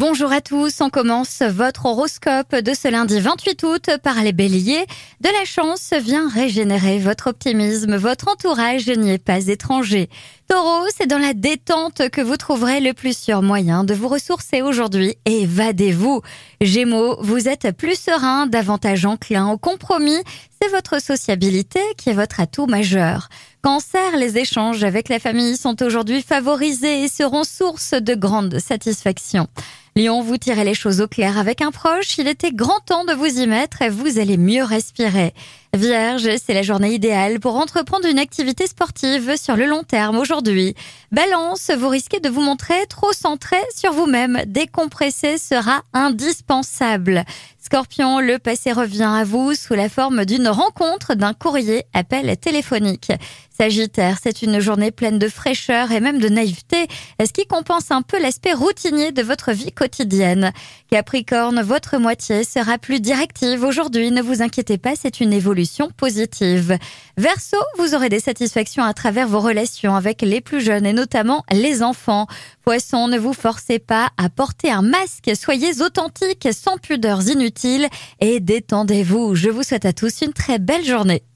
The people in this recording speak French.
Bonjour à tous, on commence votre horoscope de ce lundi 28 août par les béliers. De la chance vient régénérer votre optimisme, votre entourage n'y est pas étranger. Taureau, c'est dans la détente que vous trouverez le plus sûr moyen de vous ressourcer aujourd'hui. Évadez-vous. Gémeaux, vous êtes plus serein, davantage enclin au compromis. C'est votre sociabilité qui est votre atout majeur. Cancer, les échanges avec la famille sont aujourd'hui favorisés et seront source de grande satisfaction. Lion, vous tirez les choses au clair avec un proche, il était grand temps de vous y mettre et vous allez mieux respirer. Vierge, c'est la journée idéale pour entreprendre une activité sportive sur le long terme aujourd'hui. Balance, vous risquez de vous montrer trop centré sur vous-même. Décompresser sera indispensable. Scorpion, le passé revient à vous sous la forme d'une rencontre, d'un courrier, appel téléphonique. Sagittaire, c'est une journée pleine de fraîcheur et même de naïveté, ce qui compense un peu l'aspect routinier de votre vie quotidienne. Capricorne, votre moitié sera plus directive aujourd'hui, ne vous inquiétez pas, c'est une évolution positive. Verseau, vous aurez des satisfactions à travers vos relations avec les plus jeunes et notamment les enfants. Poisson, ne vous forcez pas à porter un masque, soyez authentique, sans pudeurs inutiles et détendez-vous. Je vous souhaite à tous une très belle journée.